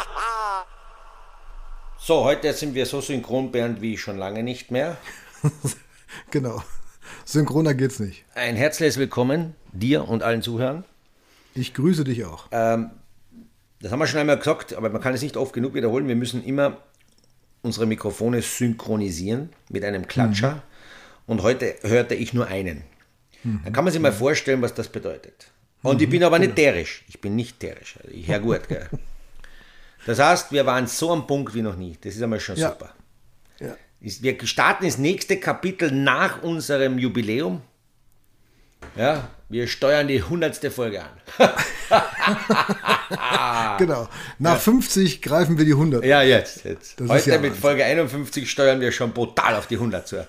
So, heute sind wir so synchron, Bernd, wie schon lange nicht mehr. genau. Synchroner geht's nicht. Ein herzliches Willkommen dir und allen Zuhörern. Ich grüße dich auch. Ähm, das haben wir schon einmal gesagt, aber man kann es nicht oft genug wiederholen. Wir müssen immer unsere Mikrofone synchronisieren mit einem Klatscher. Mhm. Und heute hörte ich nur einen. Mhm. Dann kann man sich mal vorstellen, was das bedeutet. Und mhm. ich bin aber nicht genau. terisch. Ich bin nicht terisch. Also ich höre gut, gell? Das heißt, wir waren so am Punkt wie noch nie. Das ist einmal schon ja. super. Ja. Wir starten das nächste Kapitel nach unserem Jubiläum. Ja, wir steuern die hundertste Folge an. genau. Nach ja. 50 greifen wir die 100. Ja, jetzt. jetzt. Heute ja mit Folge 51 steuern wir schon brutal auf die 100 zu.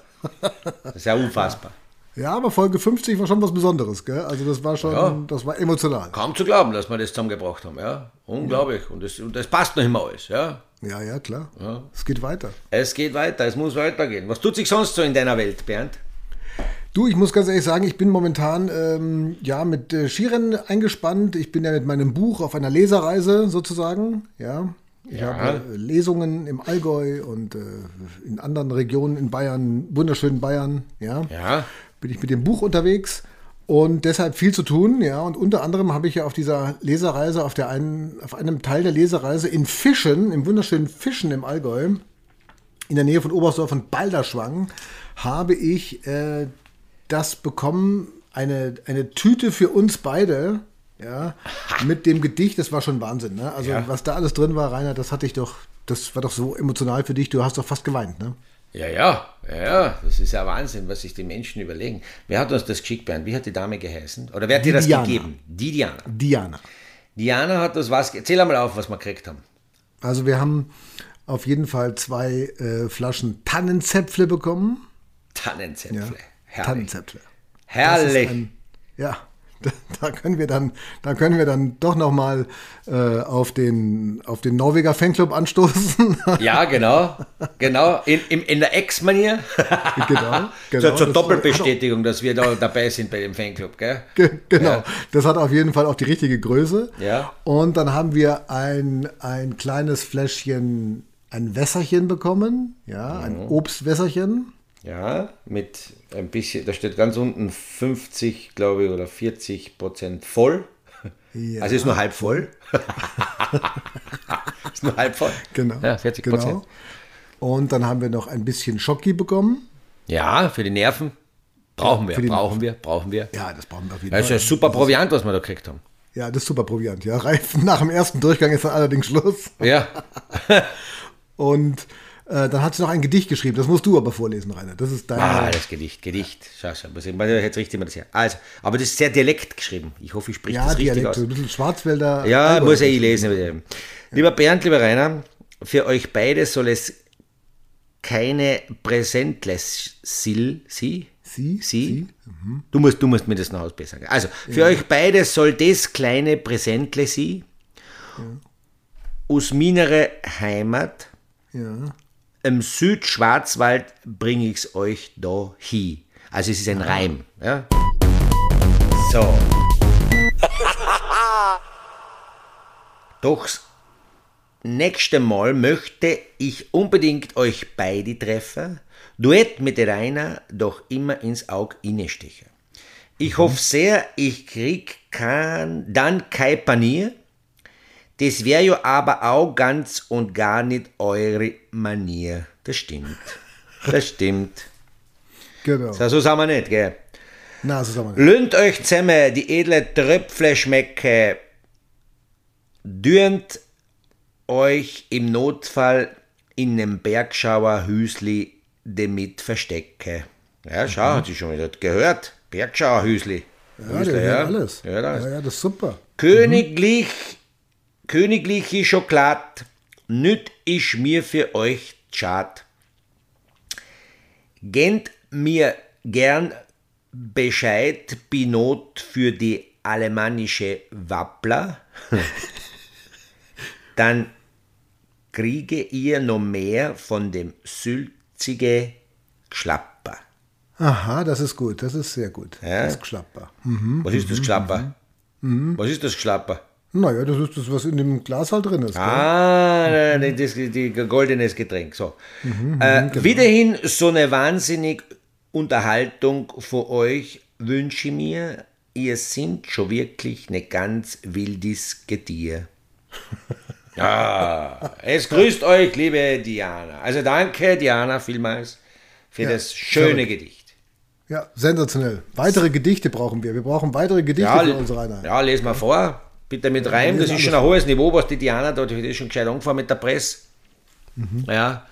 Das ist ja unfassbar. Ja, aber Folge 50 war schon was Besonderes, gell? Also das war schon, ja. das war emotional. Kaum zu glauben, dass wir das zusammengebracht haben, ja. Unglaublich. Ja. Und, das, und das passt noch immer alles, ja. Ja, ja, klar. Ja. Es geht weiter. Es geht weiter, es muss weitergehen. Was tut sich sonst so in deiner Welt, Bernd? Du, ich muss ganz ehrlich sagen, ich bin momentan ähm, ja mit äh, Skirennen eingespannt. Ich bin ja mit meinem Buch auf einer Leserreise sozusagen, ja. Ich ja. habe äh, Lesungen im Allgäu und äh, in anderen Regionen in Bayern, wunderschönen Bayern, ja. Ja bin ich mit dem Buch unterwegs und deshalb viel zu tun, ja. Und unter anderem habe ich ja auf dieser Lesereise, auf, der einen, auf einem Teil der Lesereise in Fischen, im wunderschönen Fischen im Allgäu, in der Nähe von Oberstdorf und Balderschwang, habe ich äh, das bekommen, eine, eine Tüte für uns beide, ja, mit dem Gedicht, das war schon Wahnsinn, ne? Also, ja. was da alles drin war, Rainer, das hatte ich doch, das war doch so emotional für dich, du hast doch fast geweint, ne? Ja, ja, ja, das ist ja Wahnsinn, was sich die Menschen überlegen. Wer hat uns das geschickt, Bernd? Wie hat die Dame geheißen? Oder wer hat dir das gegeben? Die Diana. Diana. Diana hat das was. Erzähl einmal auf, was wir gekriegt haben. Also, wir haben auf jeden Fall zwei äh, Flaschen Tannenzäpfle bekommen. Tannenzäpfle. Ja, Herrlich. Tannenzäpfle. Herrlich. Ein, ja, da können wir dann, da können wir dann doch noch mal äh, auf den auf den Norweger Fanclub anstoßen. Ja, genau, genau in, in, in der Ex-Manier. genau, genau. Zur, zur das Doppelbestätigung, dass wir da dabei sind bei dem Fanclub, gell? Ge genau, ja. das hat auf jeden Fall auch die richtige Größe. Ja. Und dann haben wir ein ein kleines Fläschchen, ein Wässerchen bekommen, ja, ein mhm. Obstwässerchen. Ja, mit ein bisschen, da steht ganz unten 50, glaube ich, oder 40 Prozent voll. Ja. Also ist nur halb voll. ist nur halb voll. Genau. Ja, 40 Prozent. Genau. Und dann haben wir noch ein bisschen Schocki bekommen. Ja, für die Nerven. Brauchen wir, brauchen wir, brauchen wir. Ja, das brauchen wir auf jeden Fall. Das ist ein super Proviant, was wir da gekriegt haben. Ja, das ist super Proviant. Ja, nach dem ersten Durchgang ist dann allerdings Schluss. Ja. Und äh, dann hat sie noch ein Gedicht geschrieben. Das musst du aber vorlesen, Rainer. Das ist dein. Ah, das Gedicht, Gedicht. Schau, schau. Jetzt richtig mal das her. Also, aber das ist sehr Dialekt geschrieben. Ich hoffe, ich spreche ja, das richtig Dialekt, aus. So ein bisschen Schwarzwälder. Ja, Albert muss ja ich lesen. Lieber Bernd, lieber Rainer, für euch beide soll es keine Präsentles Sie? Sie? Sie? Sie? Mhm. Du, musst, du musst mir das noch ausbessern. Also, für ja. euch beide soll das kleine Präsentle Sie ja. aus meiner Heimat ja im Südschwarzwald bringe ich es euch da hin. Also es ist ein Reim. Ja? So. Doch nächste Mal möchte ich unbedingt euch beide treffen. Duett mit Rainer doch immer ins Auge innestechen. Ich mhm. hoffe sehr, ich krieg kann, dann kein Panier. Das wäre ja aber auch ganz und gar nicht eure Manier. Das stimmt. Das stimmt. Genau. So, so sagen wir nicht, gell? Na, so sagen wir nicht. Löhnt euch zusammen, die edle Tröpfle schmecke. Dürnt euch im Notfall in einem Bergschauer Hüsli damit verstecke. Ja, schau, mhm. hat sie schon wieder gehört. Bergschauer Hüsli. Ja, Hüsli, ja. alles. Ja, das. Ja, ja, das ist super. Königlich königliche Schokolade, nüt ich mir für euch schad. Gent mir gern Bescheid Binot für die alemannische Wappler, dann kriege ihr noch mehr von dem sülzige Geschlapper. Aha, das ist gut, das ist sehr gut. Ja? Das Geschlapper. Mhm, Was ist das mhm, Geschlapper? Mhm. Was ist das Geschlapper? Naja, das ist das, was in dem Glas halt drin ist. gell? Ah, das, die goldenes Getränk. So. äh, Wiederhin so eine wahnsinnig Unterhaltung für euch wünsche ich mir. Ihr sind schon wirklich eine ganz wildes Getier. Ja, es grüßt euch, liebe Diana. Also danke, Diana, vielmals für das schöne Gedicht. Ja, sensationell. Weitere Gedichte brauchen wir. Wir brauchen weitere Gedichte Ja, für unsere Einheit. ja, lesen wir vor. Bitte mit Reim. Das ist schon ein hohes Niveau, was die Diana da, die ist schon gescheit angefangen mit der Presse. Mhm. Ja.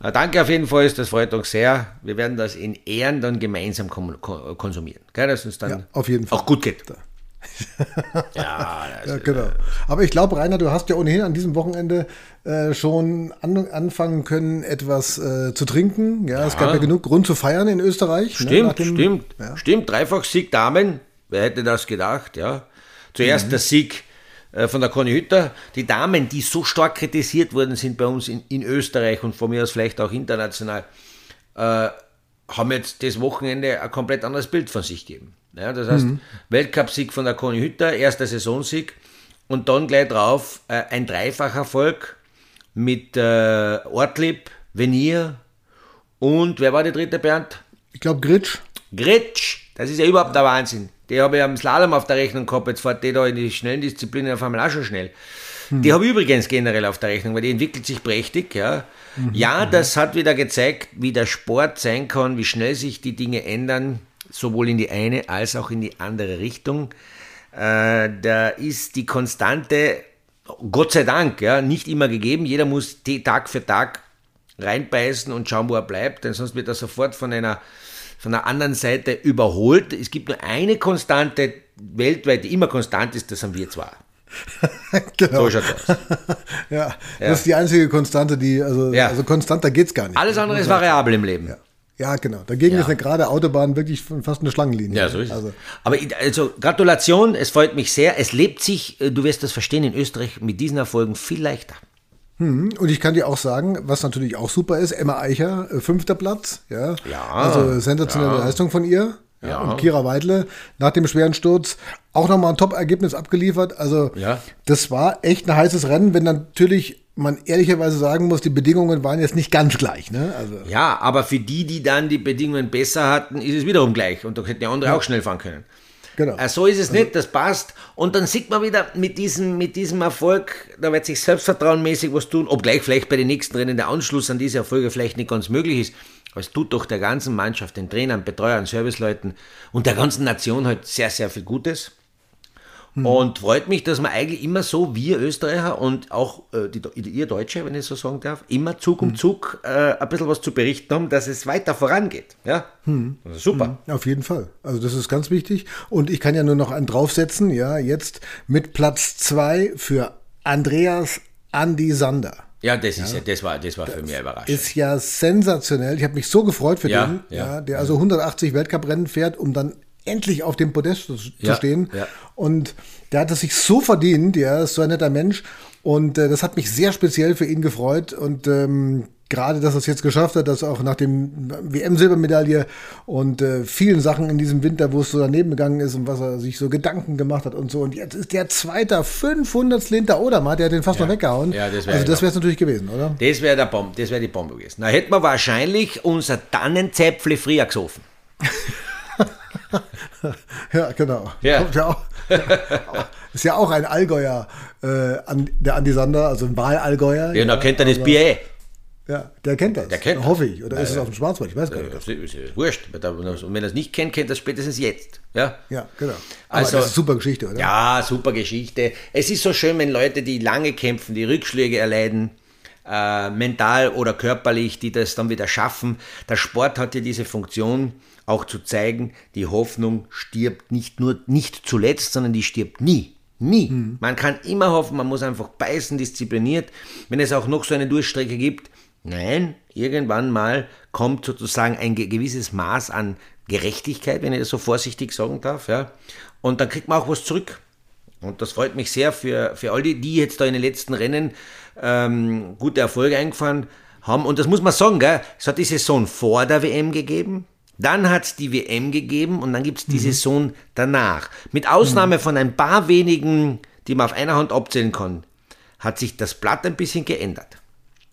Na, danke auf jeden Fall, das freut uns sehr. Wir werden das in Ehren dann gemeinsam konsumieren. Gell, dass uns dann Ja, auf jeden Fall. auch gut geht. ja, Ja, genau. Aber ich glaube, Rainer, du hast ja ohnehin an diesem Wochenende äh, schon an, anfangen können, etwas äh, zu trinken. Ja, es gab ja genug Grund zu feiern in Österreich. ne, Stimmt, dem- stimmt, Ja. stimmt. Dreifach Sieg Damen. Wer hätte das gedacht, ja? Zuerst der Sieg äh, von der Conny Hütter. Die Damen, die so stark kritisiert worden sind bei uns in, in Österreich und von mir aus vielleicht auch international, äh, haben jetzt das Wochenende ein komplett anderes Bild von sich gegeben. Ja, das heißt, Weltcupsieg von der Conny Hütter, erster Saisonsieg und dann gleich drauf äh, ein Dreifacherfolg mit äh, Ortlieb, Venier und wer war der dritte, Bernd? Ich glaube, Gritsch. Gretsch, das ist ja überhaupt der Wahnsinn. Die habe ich am Slalom auf der Rechnung gehabt, jetzt fährt die da in die schnellen Disziplinen auf einmal auch schon schnell. Die habe ich übrigens generell auf der Rechnung, weil die entwickelt sich prächtig. Ja, ja das hat wieder gezeigt, wie der Sport sein kann, wie schnell sich die Dinge ändern, sowohl in die eine als auch in die andere Richtung. Äh, da ist die Konstante, Gott sei Dank, ja, nicht immer gegeben. Jeder muss Tag für Tag reinbeißen und schauen, wo er bleibt, denn sonst wird er sofort von einer, von einer anderen Seite überholt. Es gibt nur eine Konstante weltweit, die immer konstant ist, das haben wir zwar. genau. So schaut aus. ja, das ist die einzige Konstante, die, also, Ja. also konstanter geht's gar nicht. Alles andere ist variabel im Leben. Ja, genau. Dagegen Ja. ist eine gerade Autobahn wirklich fast eine Schlangenlinie. Ja, so ist also, es. Aber ich- also Gratulation, es freut mich sehr. Es lebt sich, äh, du wirst das verstehen, in Österreich mit diesen Erfolgen viel leichter. Und ich kann dir auch sagen, was natürlich auch super ist, Emma Eicher, äh, fünfter Platz. Ja, Ja, also sensationelle Leistung von ihr. Ja, Ja. Und Kira Weidle nach dem schweren Sturz auch nochmal ein Top-Ergebnis abgeliefert. Also Ja. das war echt ein heißes Rennen, wenn natürlich man ehrlicherweise sagen muss, die Bedingungen waren jetzt nicht ganz gleich. Ne? Also, Ja, aber für die, die dann die Bedingungen besser hatten, ist es wiederum gleich. Und da hätten die andere auch schnell fahren können. Genau. Äh, So ist es nicht, das passt. Und dann sieht man wieder mit diesem, mit diesem Erfolg, da wird sich selbstvertrauenmäßig was tun, obgleich vielleicht bei den nächsten Rennen der Anschluss an diese Erfolge vielleicht nicht ganz möglich ist. Aber es tut doch der ganzen Mannschaft, den Trainern, Betreuern, Serviceleuten und der ganzen Nation halt sehr, sehr viel Gutes. Und freut mich, dass man eigentlich immer so, wir Österreicher und auch äh, die, ihr Deutsche, wenn ich so sagen darf, immer Zug um Zug äh, ein bisschen was zu berichten haben, dass es weiter vorangeht. Ja, also super. Auf jeden Fall. Also das ist ganz wichtig. Und ich kann ja nur noch einen draufsetzen, ja, jetzt mit Platz zwei für Andreas Andi Sander. Ja, das ist ja, das war, das war für mich überraschend. Ist ja sensationell. Ich habe mich so gefreut für Ja, den, ja, der also 180 Weltcuprennen fährt, um dann endlich auf dem Podest zu, Ja, stehen. ja. Und der hat es sich so verdient, ja, ist so ein netter Mensch. Und äh, das hat mich sehr speziell für ihn gefreut. Und ähm, gerade, dass er es jetzt geschafft hat, dass auch nach dem WM-Silbermedaille und äh, vielen Sachen in diesem Winter, wo es so daneben gegangen ist und was er sich so Gedanken gemacht hat und so. Und jetzt ist der Zweiter, 500 hinter Odermatt, der hat den fast noch weggehauen. Ja, das also das wäre es natürlich gewesen, oder? Das wäre der Bomb, das wäre die Bombe gewesen. Da hätten wir wahrscheinlich unser Tannenzäpfle früher gesoffen. Ja, genau. Ja. Ja auch, ist ja auch ein Allgäuer, äh, an, der Andi Sander, also ein Wahlallgäuer. Ja, da kennt er das Bier eh. Ja, der kennt das. Der kennt das. Hoffe ich. Oder ist es auf dem Schwarzwald? Ich weiß gar nicht. Das ist ist wurscht. Und wenn er es nicht kennt, kennt er es spätestens jetzt. Ja, Ja, genau. Aber Also- das ist eine super Geschichte, oder? ja super Geschichte. Es ist so schön, wenn Leute, die lange kämpfen, die Rückschläge erleiden, äh, mental oder körperlich, die das dann wieder schaffen. Der Sport hat ja diese Funktion, auch zu zeigen, die Hoffnung stirbt nicht nur nicht zuletzt, sondern die stirbt nie. Nie. Man kann immer hoffen, man muss einfach beißen, diszipliniert. Wenn es auch noch so eine Durchstrecke gibt, nein, irgendwann mal kommt sozusagen ein ge- gewisses Maß an Gerechtigkeit, wenn ich das so vorsichtig sagen darf, ja. Und dann kriegt man auch was zurück. Und das freut mich sehr für, für all die, die jetzt da in den letzten Rennen ähm, gute Erfolge eingefahren haben. Und das muss man sagen, gell? es hat die Saison vor der WM gegeben, dann hat es die WM gegeben und dann gibt es die Saison danach. Mit Ausnahme von ein paar wenigen die man auf einer Hand abzählen kann, hat sich das Blatt ein bisschen geändert.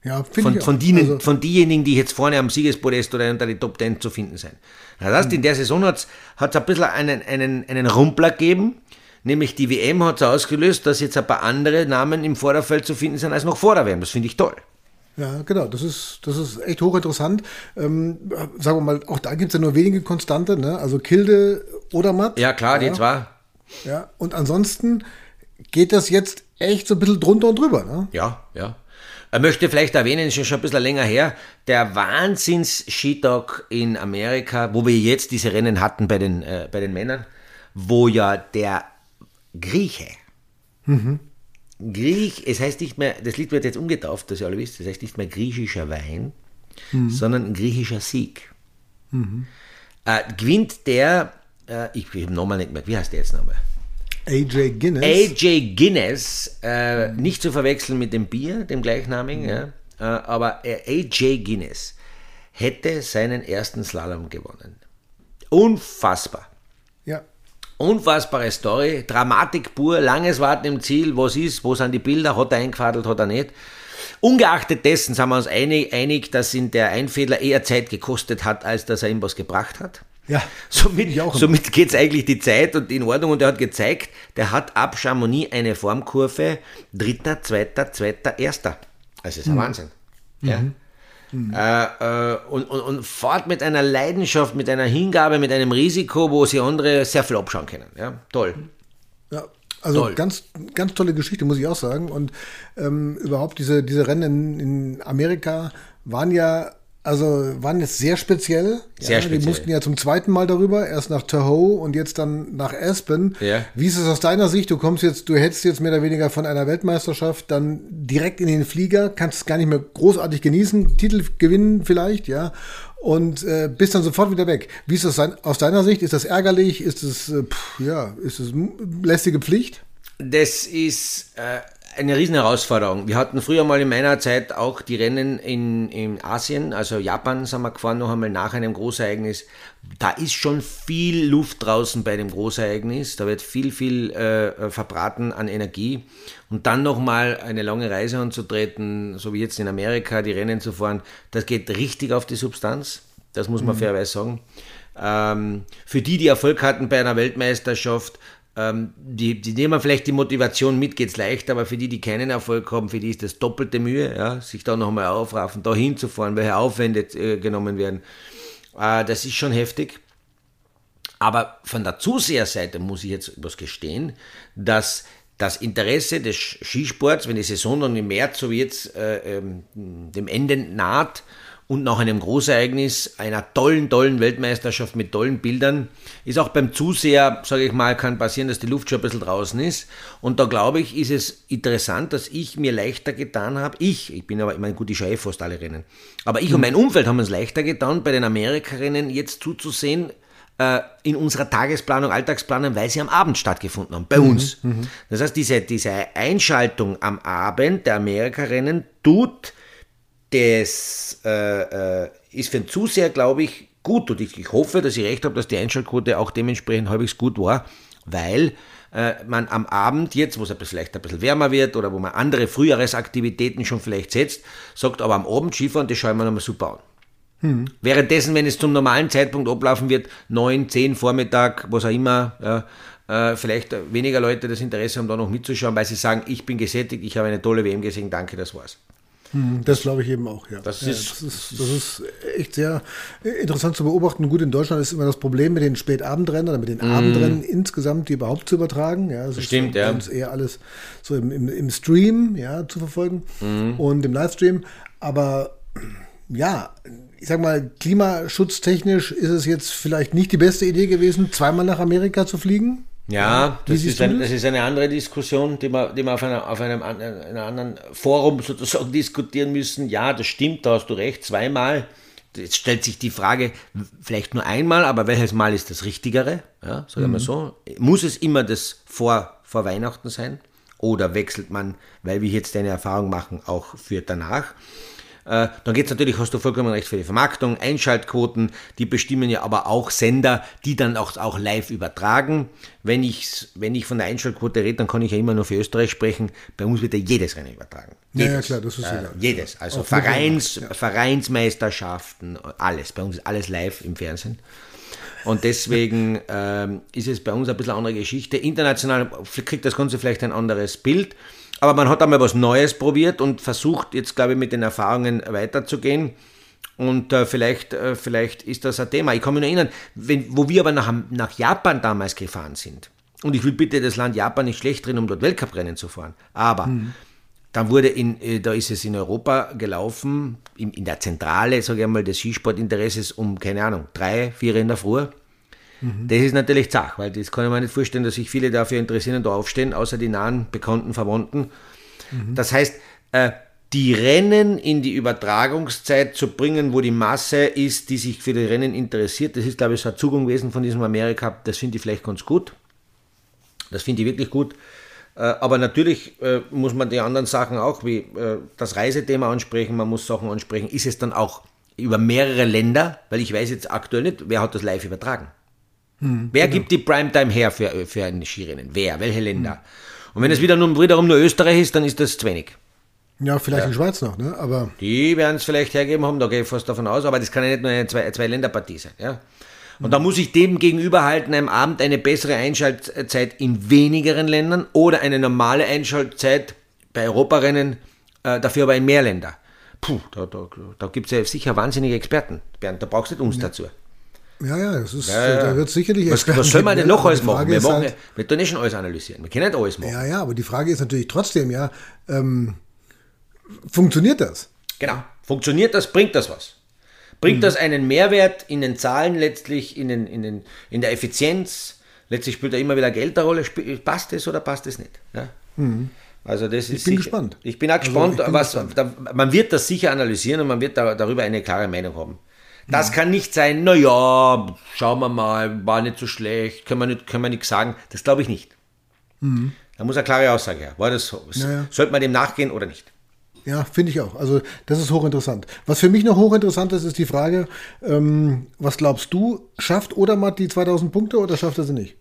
Ja, Von, von, denen, Also, von diejenigen, die jetzt vorne am Siegespodest oder unter die Top 10 zu finden sind. Das heißt, in der Saison hat es ein bisschen einen, einen, einen Rumpler gegeben, nämlich die WM hat es ausgelöst, dass jetzt ein paar andere Namen im Vorderfeld zu finden sind als noch vor der WM. Das finde ich toll. Ja, genau, das ist, das ist echt hochinteressant. Ähm, sagen wir mal, auch da gibt es ja nur wenige Konstante, ne? Also Kilde oder Matt. Ja, klar, die ja, zwei. Ja, und ansonsten geht das jetzt echt so ein bisschen drunter und drüber, ne? Ja, ja. Er möchte vielleicht erwähnen, ist schon ein bisschen länger her, der Wahnsinns-Skitag in Amerika, wo wir jetzt diese Rennen hatten bei den, äh, bei den Männern, wo ja der Grieche, Griech, es heißt nicht mehr, das Lied wird jetzt umgetauft, das ihr alle wisst, das heißt nicht mehr griechischer Wein, sondern ein griechischer Sieg. Äh, gewinnt der, äh, ich habe den Namen nicht mehr, wie heißt der jetzt nochmal? AJ Guinness. AJ Guinness, äh, nicht zu verwechseln mit dem Bier, dem gleichnamigen, ja, äh, aber AJ Guinness hätte seinen ersten Slalom gewonnen. Unfassbar. Unfassbare Story, Dramatik pur, langes Warten im Ziel, was ist, wo sind die Bilder, hat er eingefadelt, hat er nicht. Ungeachtet dessen sind wir uns einig, einig, dass ihn der Einfädler eher Zeit gekostet hat, als dass er ihm was gebracht hat. Ja, Somit, somit geht es eigentlich die Zeit und in Ordnung und er hat gezeigt, der hat ab Chamonix eine Formkurve, dritter, zweiter, zweiter, erster. Also ist ein Wahnsinn. Ja. Äh, äh, und, und, und fährt mit einer Leidenschaft, mit einer Hingabe, mit einem Risiko, wo sie andere sehr viel abschauen können. Ja, toll. Ja, also Toll. ganz, ganz tolle Geschichte, muss ich auch sagen. Und ähm, überhaupt diese, diese Rennen in, in Amerika waren ja, also waren jetzt sehr speziell. Sehr ja, speziell. Die mussten ja zum zweiten Mal darüber, erst nach Tahoe und jetzt dann nach Aspen. Ja. Wie ist es aus deiner Sicht? Du kommst jetzt, du hättest jetzt mehr oder weniger von einer Weltmeisterschaft dann direkt in den Flieger, kannst es gar nicht mehr großartig genießen, Titel gewinnen vielleicht, ja. Und äh, bist dann sofort wieder weg. Wie ist das aus deiner Sicht? Ist das ärgerlich? Ist es, äh, ja, ist es lästige Pflicht? Das ist äh, eine riesen Herausforderung. Wir hatten früher mal in meiner Zeit auch die Rennen in, in Asien, also Japan sind wir gefahren, noch einmal nach einem Großereignis. Da ist schon viel Luft draußen bei dem Großereignis. Da wird viel, viel äh, verbraten an Energie. Und dann nochmal eine lange Reise anzutreten, so wie jetzt in Amerika, die Rennen zu fahren, das geht richtig auf die Substanz. Das muss man fairerweise sagen. Ähm, für die, die Erfolg hatten bei einer Weltmeisterschaft, ähm, die, die nehmen vielleicht die Motivation mit, geht's leicht, aber für die, die keinen Erfolg haben, für die ist das doppelte Mühe, ja, sich da nochmal aufraffen, da hinzufahren, welche Aufwände äh, genommen werden. Äh, das ist schon heftig. Aber von der Zuseherseite muss ich jetzt was gestehen, dass das Interesse des Skisports, wenn die Saison dann im März, so wie jetzt, äh, ähm, dem Ende naht und nach einem Großereignis einer tollen, tollen Weltmeisterschaft mit tollen Bildern, ist auch beim Zuseher, sage ich mal, kann passieren, dass die Luft schon ein bisschen draußen ist. Und da glaube ich, ist es interessant, dass ich mir leichter getan habe. Ich, ich bin aber, ich meine, gut, ich schaue eh fast alle Rennen. Aber ich und mein Umfeld haben es leichter getan, bei den Amerika-Rennen jetzt zuzusehen, äh, in unserer Tagesplanung, Alltagsplanung, weil sie am Abend stattgefunden haben, bei uns. Das heißt, diese, diese Einschaltung am Abend der Amerika-Rennen tut das äh, äh, ist für den Zuseher, glaube ich, gut. Und ich, ich hoffe, dass ich recht habe, dass die Einschaltquote auch dementsprechend halbwegs gut war, weil äh, man am Abend jetzt, wo es vielleicht ein bisschen wärmer wird oder wo man andere Frühjahresaktivitäten schon vielleicht setzt, sagt, aber am Abend Skifahren, das schauen wir nochmal super an. Währenddessen, wenn es zum normalen Zeitpunkt ablaufen wird, 9, 10 Vormittag, was auch immer, ja, äh, vielleicht weniger Leute das Interesse haben, da noch mitzuschauen, weil sie sagen, ich bin gesättigt, ich habe eine tolle WM gesehen, danke, das war's. Das glaube ich eben auch, ja. Das ja, ist- das, ist, das ist echt sehr interessant zu beobachten. Gut, in Deutschland ist immer das Problem mit den Spätabendrennen oder mit den Abendrennen insgesamt, die überhaupt zu übertragen. Ja, es Mhm. Stimmt, ist ja. uns eher alles so im, im, im Stream ja, zu verfolgen Mhm. und im Livestream. Aber ja, ich sag mal, klimaschutztechnisch ist es jetzt vielleicht nicht die beste Idee gewesen, zweimal nach Amerika zu fliegen. Ja, das ist, ein, das? ist eine andere Diskussion, die wir, die wir auf, einer, auf einem, einem anderen Forum sozusagen diskutieren müssen. Ja, das stimmt, da hast du recht, zweimal. Jetzt stellt sich die Frage, vielleicht nur einmal, aber welches Mal ist das Richtigere? Ja, sagen wir mal so. Muss es immer das vor, vor Weihnachten sein? Oder wechselt man, weil wir jetzt eine Erfahrung machen, auch für danach? Äh, dann geht es natürlich, hast du vollkommen recht, für die Vermarktung, Einschaltquoten, die bestimmen ja aber auch Sender, die dann auch, auch live übertragen. Wenn ich, wenn ich von der Einschaltquote rede, dann kann ich ja immer nur für Österreich sprechen. Bei uns wird ja jedes Rennen übertragen. Jedes. Ja, ja klar, das ist äh, Jedes. Also Vereins, ja. Vereinsmeisterschaften, alles. Bei uns ist alles live im Fernsehen. Und deswegen ähm, ist es bei uns ein bisschen eine andere Geschichte. International kriegt das Ganze vielleicht ein anderes Bild. Aber man hat einmal was Neues probiert und versucht jetzt, glaube ich, mit den Erfahrungen weiterzugehen. Und äh, vielleicht, äh, vielleicht ist das ein Thema. Ich kann mich noch erinnern, wenn, wo wir aber nach, nach Japan damals gefahren sind. Und ich will bitte das Land Japan nicht schlecht drin, um dort Weltcuprennen zu fahren. Aber mhm. dann wurde in, äh, da ist es in Europa gelaufen, in, in der Zentrale, sage ich einmal, des Skisportinteresses um, keine Ahnung, drei, vier in der Früh. Mhm. Das ist natürlich zach, weil das kann ich mir nicht vorstellen, dass sich viele dafür interessieren und da aufstehen, außer die nahen Bekannten, Verwandten. Mhm. Das heißt, äh, die Rennen in die Übertragungszeit zu bringen, wo die Masse ist, die sich für die Rennen interessiert, das ist, glaube ich, so ein Zugang gewesen von diesem Amerika, das finde ich vielleicht ganz gut. Das finde ich wirklich gut. Äh, aber natürlich äh, muss man die anderen Sachen auch, wie das Reisethema ansprechen, man muss Sachen ansprechen. Ist es dann auch über mehrere Länder, weil ich weiß jetzt aktuell nicht, wer hat das live übertragen. Hm, Wer genau. gibt die Primetime her für, für ein Skirennen? Wer? Welche Länder? Hm. Und wenn es wieder nur, wiederum nur Österreich ist, dann ist das zu wenig. Ja, vielleicht ja. in Schweiz noch, ne? Aber die werden es vielleicht hergeben haben, da gehe ich fast davon aus, aber das kann ja nicht nur eine Zwei-Länder-Partie sein. Ja? Und mhm. da muss ich dem gegenüberhalten, einem Abend eine bessere Einschaltzeit in wenigeren Ländern oder eine normale Einschaltzeit bei Europarennen, äh, dafür aber in mehr Länder. Puh, da, da, da gibt es ja sicher wahnsinnige Experten, Bernd, da brauchst du nicht uns ja. dazu. Ja, ja, das ist, ja, ja. da wird sicherlich. Was, was soll man denn noch alles machen? Wir, machen halt, wir tun nicht schon alles analysieren. Wir können nicht alles machen. Ja, ja, aber die Frage ist natürlich trotzdem, ja, ähm, funktioniert das? Genau. Funktioniert das? Bringt das was? Bringt hm. das einen Mehrwert in den Zahlen letztlich, in, den, in, den, in der Effizienz? Letztlich spielt da immer wieder Geld eine Rolle. Passt es oder passt es nicht? Ja? Hm. Also das ist ich bin sicher, gespannt. Ich bin auch also gespannt, bin was, gespannt. Da, man wird das sicher analysieren und man wird da, darüber eine klare Meinung haben. Das kann nicht sein, naja, schauen wir mal, war nicht so schlecht, können wir, nicht, können wir nichts sagen. Das glaube ich nicht. Mhm. Da muss eine klare Aussage her. War das so? Naja. Sollte man dem nachgehen oder nicht? Ja, finde ich auch. Also das ist hochinteressant. Was für mich noch hochinteressant ist, ist die Frage, ähm, was glaubst du, schafft Odermatt die 2000 Punkte oder schafft er sie nicht?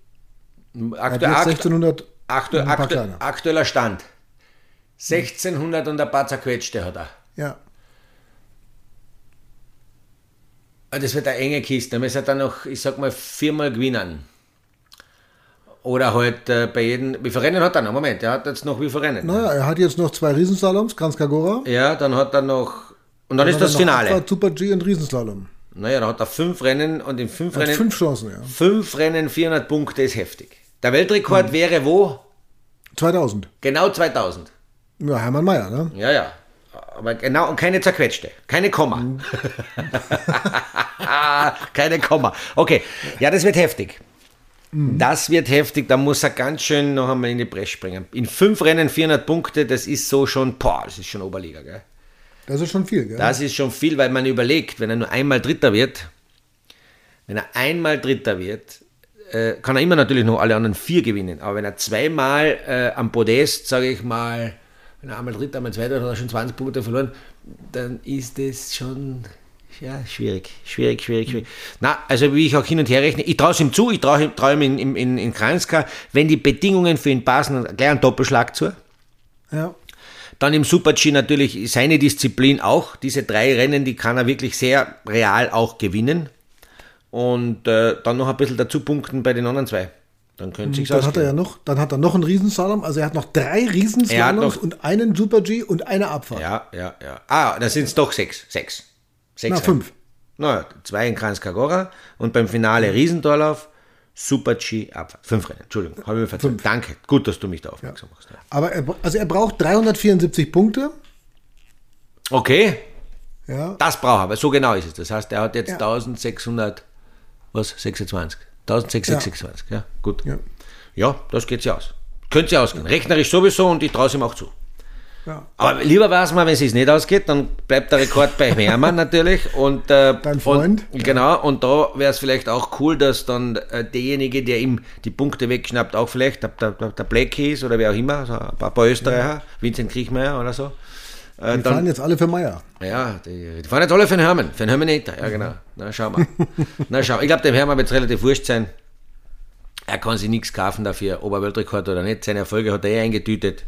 Aktu 1600 aktu aktu aktueller Stand. 1600 und ein paar zerquetschte hat er. Ja. Ah, das wird eine enge Kiste. Man sollte dann noch, ich sag mal, viermal gewinnen. Oder halt äh, bei jedem. Wie viele Rennen hat er noch? Moment, er hat jetzt noch wie viele Rennen? Naja, er hat jetzt noch zwei Riesenslaloms, Kranz Kagora. Ja, dann hat er noch. Und dann, dann ist das Finale. Super G und Riesenslalom. Naja, dann hat er fünf Rennen und in fünf Rennen. Fünf Chancen, ja. Fünf Rennen, 400 Punkte ist heftig. Der Weltrekord hm. wäre wo? 2000. Genau 2000. Ja, Hermann Mayer, ne? Ja, ja. Aber genau, und keine zerquetschte. Keine Komma. Mhm. keine Komma. Okay, ja, das wird heftig. Mhm. Das wird heftig, da muss er ganz schön noch einmal in die Bresche springen. In fünf Rennen 400 Punkte, das ist so schon, boah, das ist schon Oberliga, gell? Das ist schon viel, gell? Das ist schon viel, weil man überlegt, wenn er nur einmal Dritter wird, wenn er einmal Dritter wird, äh, kann er immer natürlich noch alle anderen vier gewinnen. Aber wenn er zweimal äh, am Podest, sage ich mal, wenn er einmal Dritter, einmal Zweiter, hat er schon 20 Punkte verloren, dann ist das schon ja, schwierig, schwierig, schwierig, schwierig. Na, also wie ich auch hin und her rechne, ich traue es ihm zu, ich traue trau ihm in, in, in Kranjska, wenn die Bedingungen für ihn passen, gleich einen Doppelschlag zu. Ja. Dann im Super-G natürlich seine Disziplin auch. Diese drei Rennen, die kann er wirklich sehr real auch gewinnen. Und äh, dann noch ein bisschen dazu punkten bei den anderen zwei. Dann könnte sich Dann hat er ja noch, dann hat er noch einen Riesenslalom, also er hat noch drei Riesenslaloms und einen Super G und eine Abfahrt. Ja, ja, ja. Ah, da sind es doch sechs. Sechs. Sechs. Na, fünf. Na, zwei in Kranjskagora und beim Finale Riesentorlauf, Super G Abfahrt. Fünf Rennen, Entschuldigung, habe ich mir verzeiht. Danke, gut, dass du mich da aufmerksam machst. Ja. Aber er, also er braucht 374 Punkte. Okay. Ja. Das braucht er, aber so genau ist es. Das heißt, er hat jetzt ja. 1600, was, 26. 1626, ja, ja gut. Ja. ja, das geht sich aus. Könnte sich ausgehen. Rechnerisch sowieso und ich traue es ihm auch zu. Ja. Aber lieber es mal, wenn es nicht ausgeht, dann bleibt der Rekord bei Hermann natürlich. Und, äh, Dein Freund. Und, genau, und da wäre es vielleicht auch cool, dass dann äh, derjenige, der ihm die Punkte wegschnappt, auch vielleicht der, der, der Black ist oder wer auch immer, also ein paar, paar Österreicher, ja. Vincent Kriechmeier oder so, Äh, Die dann, fahren jetzt alle für Meier. ja, die, die fahren jetzt alle für den Hermann, für den Hermann Ja, genau. Na, schauen wir. Na, schauen wir. Ich glaube, dem Hermann wird es relativ wurscht sein. Er kann sich nichts kaufen dafür, ob er Weltrekord oder nicht. Seine Erfolge hat er eh eingetütet.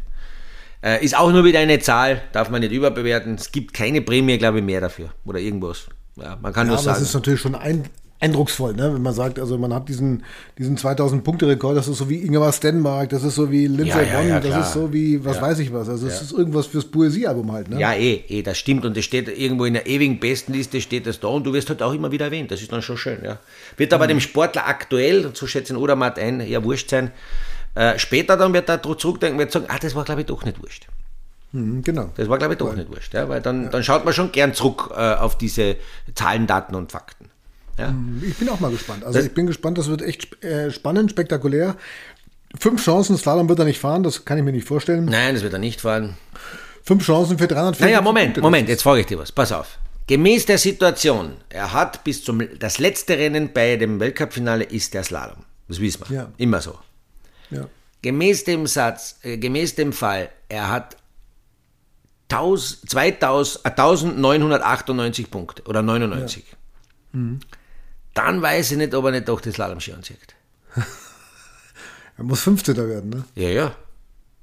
Äh, ist auch nur wieder eine Zahl, darf man nicht überbewerten. Es gibt keine Prämie, glaube ich, mehr dafür. Oder irgendwas. Ja, man kann Ja, nur aber es sagen. ist natürlich schon ein, eindrucksvoll, ne? wenn man sagt, also man hat diesen, diesen 2000-Punkte-Rekord, das ist so wie Ingemar Stenmark, das ist so wie Lindsay Ja, ja, Vonn, ja, das klar. ist so wie, was weiß ich was. Also es ist irgendwas fürs Poesiealbum halt. Ne? Ja, eh, eh, das stimmt. Und das steht irgendwo in der ewigen Bestenliste, steht das da und du wirst halt auch immer wieder erwähnt. Das ist dann schon schön, ja. Wird Mhm. aber dem Sportler aktuell, so schätzen Odermatt ein, eher wurscht sein. Äh, später dann wird er zurückdenken und wird sagen, ah, das war glaube ich doch nicht wurscht. Mhm, genau. Das war glaube ich doch nicht wurscht, ja, weil dann, dann schaut man schon gern zurück äh, auf diese Zahlen, Daten und Fakten. Ja. Ich bin auch mal gespannt. Also ich bin gespannt, das wird echt äh, spannend, spektakulär. Fünf Chancen, Slalom wird er nicht fahren, das kann ich mir nicht vorstellen. Nein, das wird er nicht fahren. Fünf Chancen für 340 Naja, Moment. Moment, jetzt frage ich dir was. Pass auf. Gemäß der Situation, er hat bis zum das letzte Rennen bei dem Weltcup-Finale ist der Slalom. Das wissen wir. Ja. Immer so. Ja. Gemäß dem Satz, äh, gemäß dem Fall, er hat 1000, 2000, äh, 1998 Punkte oder 99. Dann weiß ich nicht, ob er nicht doch das Slalom-Ski anzieht. Er muss 15. werden, ne? Ja, ja.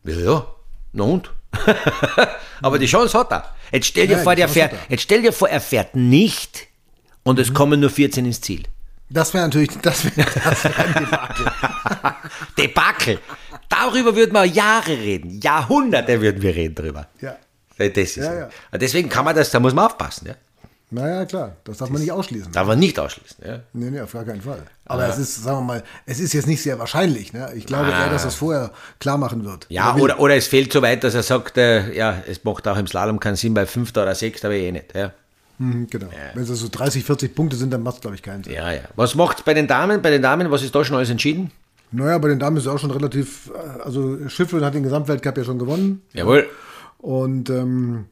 Ja, ja. Na und? Aber die Chance hat er. Jetzt stell dir Ja, vor, der fährt, er. jetzt stell dir vor, er fährt nicht und es kommen nur 14 ins Ziel. Das wäre natürlich, das wäre das wär ein Debakel. Debakel. Darüber würden wir Jahre reden. Jahrhunderte würden wir reden drüber. Ja. Das ist ja, ja. Deswegen kann man das, da muss man aufpassen. Ja? Naja, klar, das darf man nicht ausschließen. Darf man nicht ausschließen. Ja? Nee, nee, auf gar keinen Fall. Aber es ist, sagen wir mal, es ist jetzt nicht sehr wahrscheinlich. Ne? Ich glaube eher, dass das vorher klar machen wird. Ja, oder, oder es fehlt so weit, dass er sagt, äh, ja, es macht auch im Slalom keinen Sinn, bei Fünfter oder Sechster aber eh nicht. Ja, Mhm, genau. Wenn es so 30, 40 Punkte sind, dann macht es, glaube ich, keinen Sinn. ja. ja. Was macht's bei den Damen? Bei den Damen, was ist da schon alles entschieden? Naja, bei den Damen ist es auch schon relativ, äh, also Schiffel hat den Gesamtweltcup ja schon gewonnen. Jawohl. Und ähm,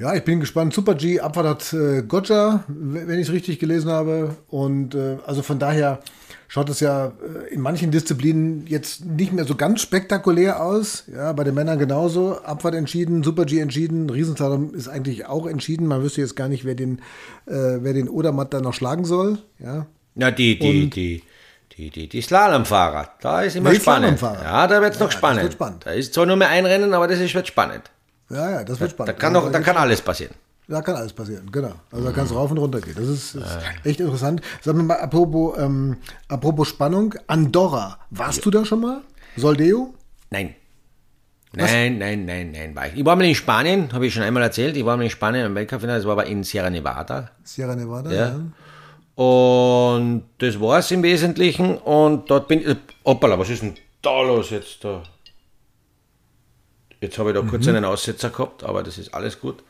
ja, ich bin gespannt. Super G, Abfahrt hat äh, Gotcha, wenn ich es richtig gelesen habe. Und äh, also von daher schaut es ja äh, in manchen Disziplinen jetzt nicht mehr so ganz spektakulär aus. Ja, bei den Männern genauso. Abfahrt entschieden, Super G entschieden, Riesenslalom ist eigentlich auch entschieden. Man wüsste jetzt gar nicht, wer den, äh, wer den Odermatt da noch schlagen soll. Ja, Ja, die, die, die, die, die, die Slalomfahrer, da ist immer Die spannend. Slalomfahrer. Ja, da wird's noch das spannend. spannend. Da ist zwar nur mehr ein Rennen, aber das ist, wird spannend. Ja, ja das wird spannend. Da kann, Also noch, da kann alles passieren. Da kann alles passieren, genau. Also da kann es rauf und runter gehen. Das ist, ist echt interessant. Sag mir mal, apropos, ähm, apropos Spannung, Andorra, warst du da schon mal? Soldeo? Nein. Nein, nein, nein, nein, war ich. Ich war mal in Spanien, habe ich schon einmal erzählt. Ich war mal in Spanien im Weltcup-Finale, das war aber in Sierra Nevada. Sierra Nevada? Ja. Und das war es im Wesentlichen. Und dort bin ich. Hoppala, was ist denn da los jetzt da? Jetzt habe ich da kurz Mhm. einen Aussetzer gehabt, aber das ist alles gut.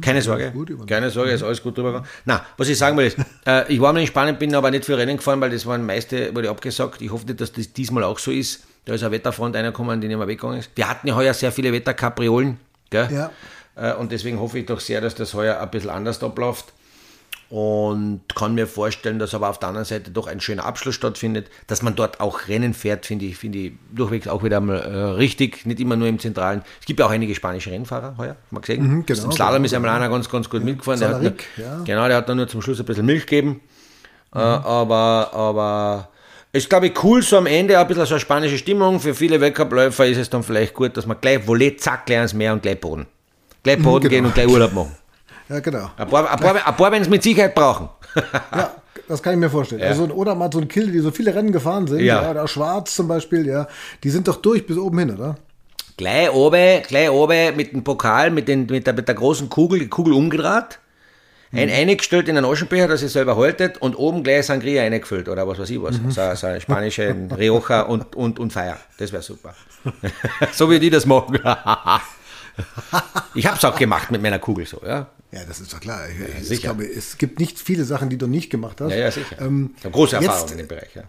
Keine Sorge, keine Sorge, ist alles gut drüber gegangen. Na, was ich sagen will ist, äh, ich war mal in Spanien, bin aber nicht für Rennen gefahren, weil das waren meiste, wurde abgesagt. Ich hoffe nicht, dass das diesmal auch so ist. Da ist ein Wetterfront reingekommen, die nicht mehr weggegangen ist. Wir hatten ja heuer sehr viele Wetterkapriolen, gell? Ja. Äh, und deswegen hoffe ich doch sehr, dass das heuer ein bisschen anders abläuft. Und kann mir vorstellen, dass aber auf der anderen Seite doch ein schöner Abschluss stattfindet. Dass man dort auch Rennen fährt, finde ich, finde ich durchwegs auch wieder mal äh, richtig. Nicht immer nur im Zentralen. Es gibt ja auch einige spanische Rennfahrer heuer, wir gesehen. Mhm, genau, Im Slalom genau, ist einmal einer ganz, ganz gut mitgefahren. Der hat nur, Salaric, ja. Genau, der hat dann nur zum Schluss ein bisschen Milch gegeben. Äh, aber, aber ist, glaube ich, cool, so am Ende ein bisschen so eine spanische Stimmung. Für viele Weltcupläufer ist es dann vielleicht gut, dass man gleich Volet, zack, gleich ans Meer und gleich Boden. Gleich Boden genau. gehen und gleich Urlaub machen. Ja, genau. Ein paar, ein paar, ein paar werden es mit Sicherheit brauchen. Ja, das kann ich mir vorstellen. Also ein Odermatt, so ein Kill, die so viele Rennen gefahren sind, Ja. ja. oder Schwarz zum Beispiel, ja, die sind doch durch bis oben hin, oder? Gleich oben, gleich oben mit dem Pokal, mit, den, mit, der, mit der großen Kugel, die Kugel umgedreht, ein eingestellt in einen Aschenbecher, dass es selber haltet und oben gleich Sangria eingefüllt oder was weiß ich was. So, so eine spanische Rioja und, und, und Feier. Das wäre super. so wie die das machen. ich habe es auch gemacht mit meiner Kugel so, ja. Ja, das ist doch klar. Ich, ich sicher. glaube, es gibt nicht viele Sachen, die du nicht gemacht hast. Ja, ja, sicher. Ähm, ich habe große jetzt- Erfahrung in dem Bereich, ja.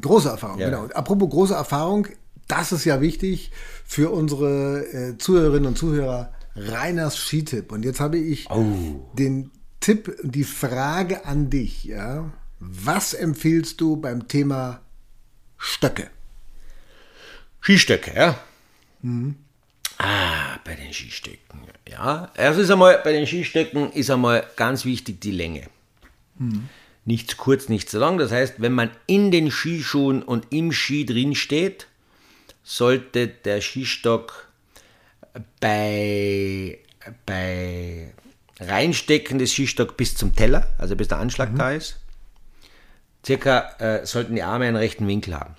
Große Erfahrung, Ja. genau. Und Apropos große Erfahrung, das ist ja wichtig für unsere äh, Zuhörerinnen und Zuhörer. Reiners Skitipp. Und jetzt habe ich Oh. den Tipp, die Frage an dich. Ja, was empfiehlst du beim Thema Stöcke? Skistöcke, ja. Ah, bei den Skistöcken. Ja, erstens einmal, bei den Skistöcken ist einmal ganz wichtig die Länge. Nichts kurz, nichts lang. Das heißt, wenn man in den Skischuhen und im Ski drin steht, sollte der Skistock bei, bei Reinstecken des Skistocks bis zum Teller, also bis der Anschlag da ist, circa äh, sollten die Arme einen rechten Winkel haben.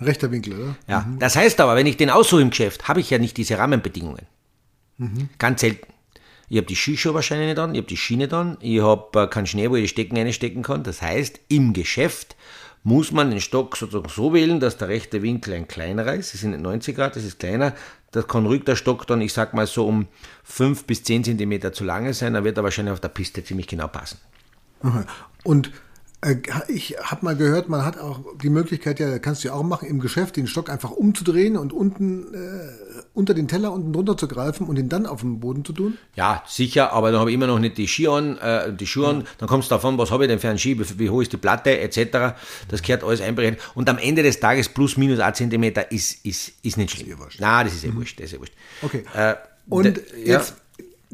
Rechter Winkel, oder? Ja, das heißt aber, wenn ich den aussuche im Geschäft, habe ich ja nicht diese Rahmenbedingungen. Ganz selten. Ich habe die Skischuhe wahrscheinlich nicht an, ich habe die Schiene dann, ich habe äh, keinen Schnee, wo ich die Stecken einstecken kann. Das heißt, im Geschäft muss man den Stock sozusagen so wählen, dass der rechte Winkel ein kleinerer ist. Das sind nicht 90 Grad, das ist kleiner. Das kann ruhig der Stock dann, ich sag mal so um 5 bis 10 Zentimeter zu lange sein, dann wird er wahrscheinlich auf der Piste ziemlich genau passen. Und ich habe mal gehört, man hat auch die Möglichkeit, ja, kannst du ja auch machen, im Geschäft den Stock einfach umzudrehen und unten äh, unter den Teller unten drunter zu greifen und ihn dann auf den Boden zu tun. Ja, sicher, aber dann habe ich immer noch nicht die Ski an, äh, die Schuhe an. Dann kommt es davon, was habe ich denn für einen Ski, wie, wie hoch ist die Platte, etc. Das gehört alles einberechnet. Und am Ende des Tages plus minus ein Zentimeter ist, ist, ist nicht schlimm. eh wurscht. Nein, das ist eh wurscht, das ist eh wurscht. Okay. Äh, Und d- ja.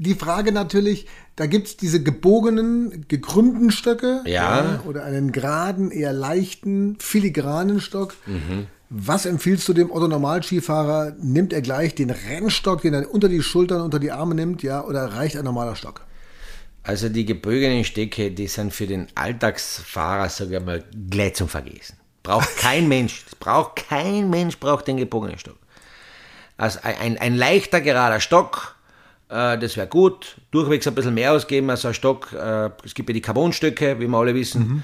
Die Frage natürlich, da gibt es diese gebogenen, gekrümmten Stöcke Ja. oder einen geraden, eher leichten, filigranen Stock. Mhm. Was empfiehlst du dem Otto-Normalskifahrer? Nimmt er gleich den Rennstock, den er unter die Schultern, unter die Arme nimmt, ja, oder reicht ein normaler Stock? Also die gebogenen Stecke, die sind für den Alltagsfahrer, sage ich mal, gleich zum Vergessen. Braucht kein Mensch. Braucht kein Mensch braucht den gebogenen Stock. Also ein, ein, leichter, gerader Stock, das wäre gut. Durchwegs ein bisschen mehr ausgeben als ein Stock. Äh, es gibt ja die Carbonstöcke, wie wir alle wissen.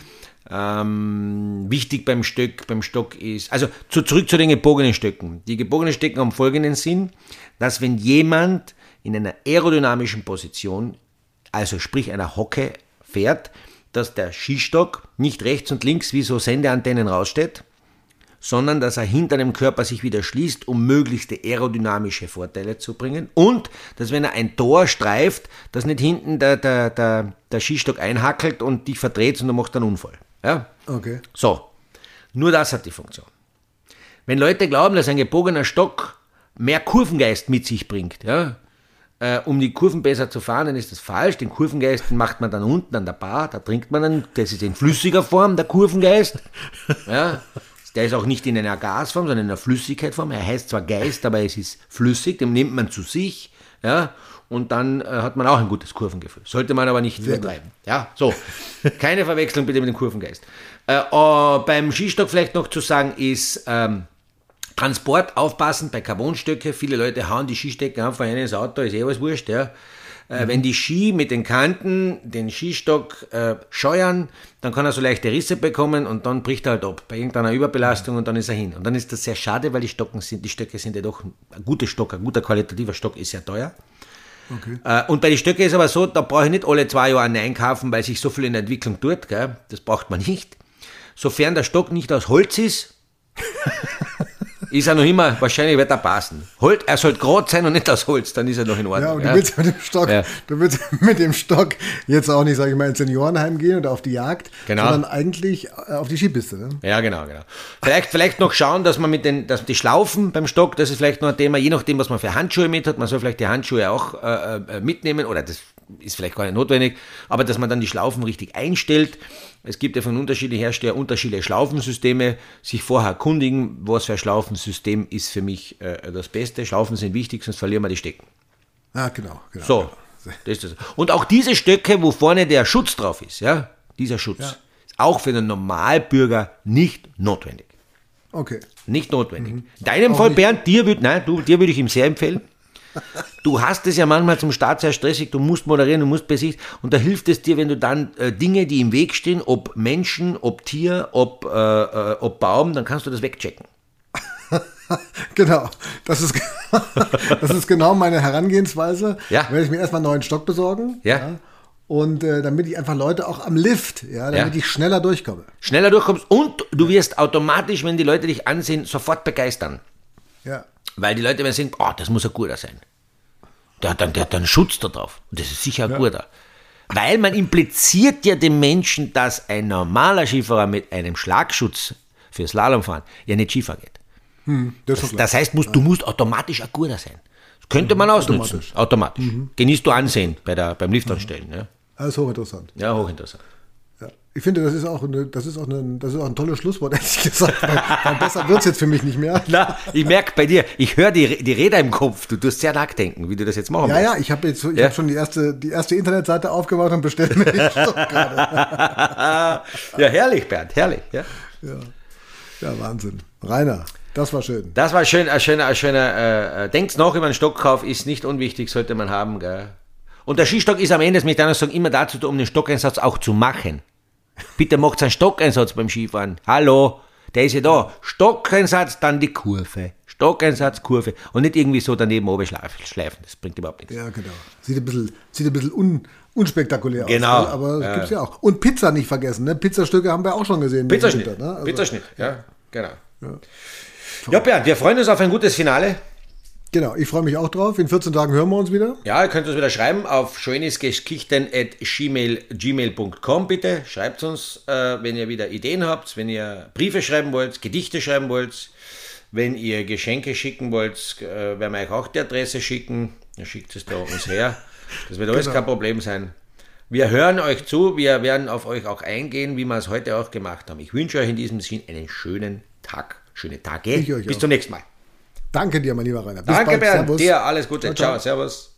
Ähm, wichtig beim Stock, beim Stock ist, also zu, zurück zu den gebogenen Stöcken. Die gebogenen Stöcken haben folgenden Sinn, dass wenn jemand in einer aerodynamischen Position, also sprich einer Hocke, fährt, dass der Skistock nicht rechts und links wie so Sendeantennen raussteht, sondern dass er hinter dem Körper sich wieder schließt, um möglichste aerodynamische Vorteile zu bringen. Und dass wenn er ein Tor streift, dass nicht hinten der, der, der, der Skistock einhackelt und dich verdreht und du machst einen Unfall. Ja? Okay. So, nur das hat die Funktion. Wenn Leute glauben, dass ein gebogener Stock mehr Kurvengeist mit sich bringt, ja, äh, um die Kurven besser zu fahren, dann ist das falsch. Den Kurvengeist macht man dann unten an der Bar, da trinkt man dann, das ist in flüssiger Form, der Kurvengeist. Ja, der ist auch nicht in einer Gasform, sondern in einer Flüssigkeitsform. Er heißt zwar Geist, aber es ist flüssig, den nimmt man zu sich, ja, und dann äh, hat man auch ein gutes Kurvengefühl. Sollte man aber nicht übertreiben. Ja, so. Keine Verwechslung bitte mit dem Kurvengeist. Äh, äh, beim Skistock vielleicht noch zu sagen ist, ähm, Transport aufpassen bei Carbonstöcke. Viele Leute hauen die Skistecken einfach rein ins Auto, ist eh was wurscht, ja. Äh, Wenn die Ski mit den Kanten den Skistock äh, scheuern, dann kann er so leichte Risse bekommen und dann bricht er halt ab bei irgendeiner Überbelastung und dann ist er hin. Und dann ist das sehr schade, weil die Stocken sind, die Stöcke sind ja doch ein guter Stock, ein guter qualitativer Stock ist sehr teuer. Okay. Äh, und bei den Stöcken ist aber so, da brauche ich nicht alle zwei Jahre einen einkaufen, weil sich so viel in der Entwicklung tut. Gell? Das braucht man nicht. Sofern der Stock nicht aus Holz ist, ist er noch immer, wahrscheinlich wird er passen. Holz, er sollte gerade sein und nicht aus Holz, dann ist er noch in Ordnung. Ja, und du willst mit dem Stock, Ja. du willst mit dem Stock jetzt auch nicht, sage ich mal, ins Seniorenheim gehen oder auf die Jagd, Genau. sondern eigentlich äh, auf die Skipiste. Ne? Ja, genau, genau. Vielleicht, vielleicht noch schauen, dass man mit den, dass die Schlaufen beim Stock, das ist vielleicht noch ein Thema, je nachdem, was man für Handschuhe mit hat, man soll vielleicht die Handschuhe auch äh, äh, mitnehmen oder das ist vielleicht gar nicht notwendig, aber dass man dann die Schlaufen richtig einstellt. Es gibt ja von unterschiedlichen Herstellern unterschiedliche Schlaufensysteme, sich vorher erkundigen, was für ein Schlaufensystem ist für mich äh, das Beste. Schlaufen sind wichtig, sonst verlieren wir die Stecken. Ja, genau. genau So, genau. das ist das. Und auch diese Stöcke, wo vorne der Schutz drauf ist, ja, dieser Schutz, ist auch für den Normalbürger nicht notwendig. Okay. Nicht notwendig. In deinem Fall, Bernd, dir würde nein, du, dir würde ich ihm sehr empfehlen. Du hast es ja manchmal zum Start sehr stressig, du musst moderieren, du musst besicht und da hilft es dir, wenn du dann äh, Dinge, die im Weg stehen, ob Menschen, ob Tier, ob, äh, äh, ob Baum, dann kannst du das wegchecken. Genau. Das ist, das ist genau meine Herangehensweise. Ja. Werde ich mir erstmal einen neuen Stock besorgen. Ja. Und äh, damit ich einfach Leute auch am Lift, ja, damit Ja. ich schneller durchkomme. Schneller durchkommst und du wirst automatisch, wenn die Leute dich ansehen, sofort begeistern. Ja. Weil die Leute werden sagen, oh, das muss ein guter sein. Der hat dann, der hat dann Schutz da drauf. Und das ist sicher ein guter. Weil man impliziert ja dem Menschen, dass ein normaler Skifahrer mit einem Schlagschutz für Slalomfahren ja nicht Skifahren geht. Das ist doch klar. Das heißt, musst, du musst automatisch ein guter sein. Könnte man ausnutzen. Automatisch. Genießt du Ansehen bei der, beim Liftanstellen. Ja. Das ist hochinteressant. ja, hochinteressant. Ja. Ich finde, das ist auch, eine, das ist auch, eine, das ist auch ein tolles Schlusswort, ehrlich gesagt. Weil, besser wird es jetzt für mich nicht mehr. Na, ich merke bei dir, ich höre die, die Räder im Kopf. Du tust sehr nachdenken, wie du das jetzt machen Ja, willst. ja, ich habe jetzt ich Ja. hab schon die erste, die erste Internetseite aufgemacht und bestelle mir den Stock gerade. Ja, herrlich, Bernd, herrlich. Ja. Ja, Wahnsinn. Rainer, das war schön. Das war schön, ein schöner, ein schöner, äh, äh, denkt noch über einen Stockkauf, ist nicht unwichtig, sollte man haben, gell. Und der Skistock ist am Ende, das möchte ich sagen, immer dazu, da, um den Stockeinsatz auch zu machen. Bitte macht einen Stockeinsatz beim Skifahren. Hallo, der ist ja da. Stockeinsatz, dann die Kurve. Stockeinsatz, Kurve. Und nicht irgendwie so daneben oben schleifen. schleifen. Das bringt überhaupt nichts. Ja, genau. Sieht ein bisschen, sieht ein bisschen un, unspektakulär Genau. aus. ne? Aber das Ja. gibt's ja auch. Und Pizza nicht vergessen. Ne? Pizzastücke haben wir auch schon gesehen. Pizzaschnitt. Winter, ne? Also, Pizzaschnitt, ja, genau. Ja. Bernd, wir freuen uns auf ein gutes Finale. Genau, ich freue mich auch drauf. In 14 Tagen hören wir uns wieder. Ja, ihr könnt uns wieder schreiben auf schönesgeschichten.gmail.com bitte. Schreibt uns, äh, wenn ihr wieder Ideen habt, wenn ihr Briefe schreiben wollt, Gedichte schreiben wollt, wenn ihr Geschenke schicken wollt, äh, werden wir euch auch die Adresse schicken. Dann schickt es da uns her. Das wird alles kein Problem sein. Wir hören euch zu, wir werden auf euch auch eingehen, wie wir es heute auch gemacht haben. Ich wünsche euch in diesem Sinn einen schönen Tag. Schöne Tage. Ich euch Bis auch. zum nächsten Mal. Danke dir, mein lieber Rainer. Bis Danke, bald. Bernd. Servus. Dir alles Gute. Ciao, ciao ciao. servus.